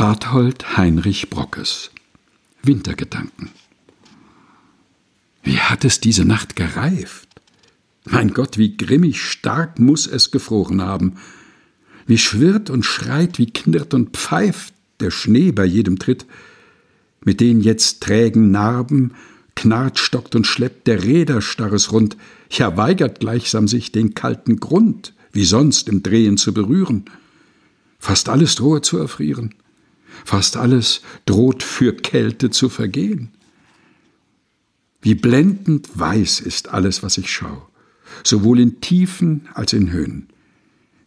Barthold Heinrich Brockes Wintergedanken Wie hat es diese Nacht gereift? Mein Gott, wie grimmig stark muss es gefroren haben. Wie schwirrt und schreit, wie knirrt und pfeift der Schnee bei jedem Tritt. Mit den jetzt trägen Narben knarrt, stockt und schleppt der Räder starres Rund, ja weigert gleichsam sich den kalten Grund, wie sonst im Drehen zu berühren. Fast alles drohe zu erfrieren, fast alles droht für Kälte zu vergehen. Wie blendend weiß ist alles, was ich schau, sowohl in Tiefen als in Höhen.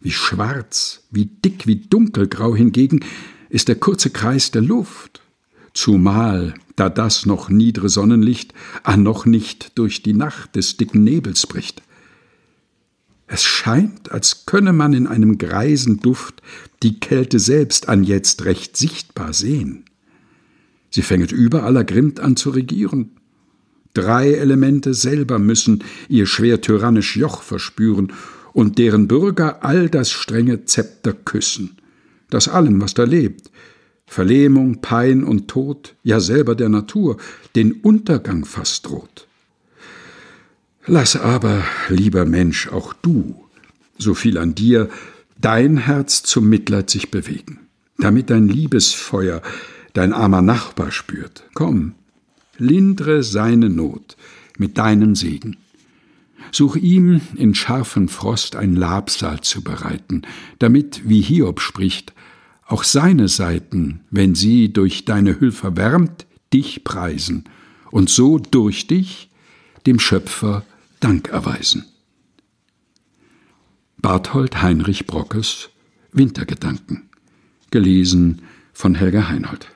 Wie schwarz, wie dick, wie dunkelgrau hingegen ist der kurze Kreis der Luft, zumal da das noch niedre Sonnenlicht an noch nicht durch die Nacht des dicken Nebels bricht. Es scheint, als könne man in einem greisen Duft die Kälte selbst an jetzt recht sichtbar sehen. Sie fänget überall ergrimmt an zu regieren. Drei Elemente selber müssen ihr schwer tyrannisch Joch verspüren und deren Bürger all das strenge Zepter küssen, das allem, was da lebt, Verlähmung, Pein und Tod, ja selber der Natur, den Untergang fast droht. Lass aber, lieber Mensch, auch du, so viel an dir, dein Herz zum Mitleid sich bewegen, damit dein Liebesfeuer dein armer Nachbar spürt. Komm, lindre seine Not mit deinem Segen. Such ihm in scharfen Frost ein Labsal zu bereiten, damit, wie Hiob spricht, auch seine Seiten, wenn sie durch deine Hülfe wärmt, dich preisen und so durch dich dem Schöpfer Dank erweisen. Barthold Heinrich Brockes Wintergedanken gelesen von Helga Heinold